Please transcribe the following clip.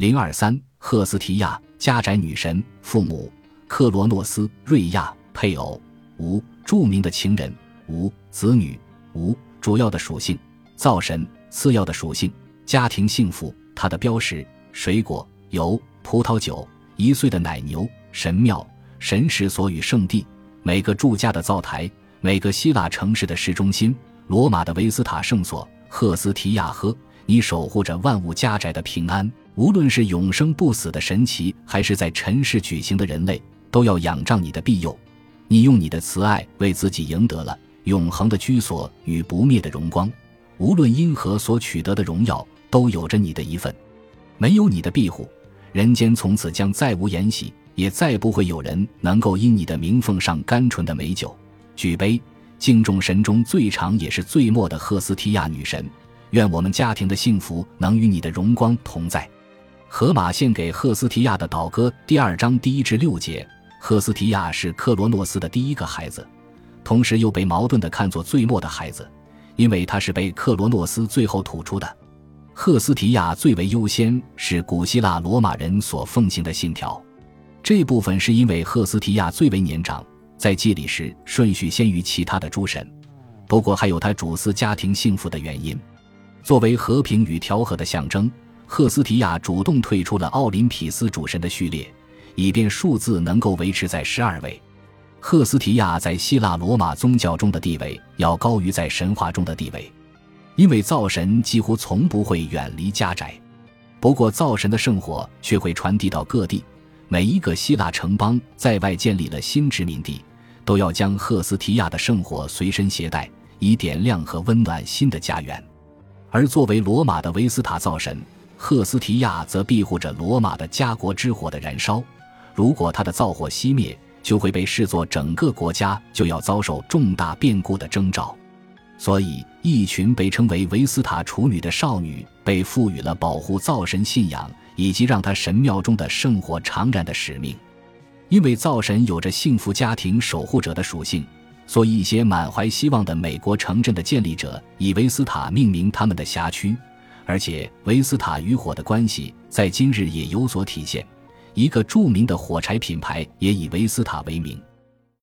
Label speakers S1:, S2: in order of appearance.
S1: 零二三，赫斯提亚，家宅女神，父母克罗诺斯、瑞亚，配偶无，著名的情人无，子女无，主要的属性灶神，次要的属性家庭幸福，它的标识水果油、葡萄酒，一岁的奶牛，神庙，神使所与圣地，每个住家的灶台，每个希腊城市的市中心，罗马的维斯塔圣所，赫斯提亚河，你守护着万物家宅的平安。无论是永生不死的神奇，还是在尘世举行的人类，都要仰仗你的庇佑。你用你的慈爱为自己赢得了永恒的居所与不灭的荣光。无论因何所取得的荣耀，都有着你的一份。没有你的庇护，人间从此将再无筵席，也再不会有人能够因你的名奉上甘醇的美酒。举杯，敬重神中最长也是最末的赫斯提亚女神。愿我们家庭的幸福能与你的荣光同在。荷马献给赫斯提亚的祷歌第二章第一至六节。赫斯提亚是克罗诺斯的第一个孩子，同时又被矛盾的看作最末的孩子，因为他是被克罗诺斯最后吐出的。赫斯提亚最为优先是古希腊罗马人所奉行的信条，这部分是因为赫斯提亚最为年长，在祭礼时顺序先于其他的诸神。不过还有他主司家庭幸福的原因，作为和平与调和的象征。赫斯提亚主动退出了奥林匹斯主神的序列，以便数字能够维持在十二位。赫斯提亚在希腊罗马宗教中的地位要高于在神话中的地位，因为灶神几乎从不会远离家宅。不过，灶神的圣火却会传递到各地，每一个希腊城邦在外建立了新殖民地，都要将赫斯提亚的圣火随身携带，以点亮和温暖新的家园。而作为罗马的维斯塔灶神。赫斯提亚则庇护着罗马的家国之火的燃烧，如果他的灶火熄灭，就会被视作整个国家就要遭受重大变故的征兆。所以，一群被称为维斯塔处女的少女被赋予了保护灶神信仰以及让他神庙中的圣火长燃的使命。因为灶神有着幸福家庭守护者的属性，所以一些满怀希望的美国城镇的建立者以维斯塔命名他们的辖区。而且，维斯塔与火的关系在今日也有所体现。一个著名的火柴品牌也以维斯塔为名。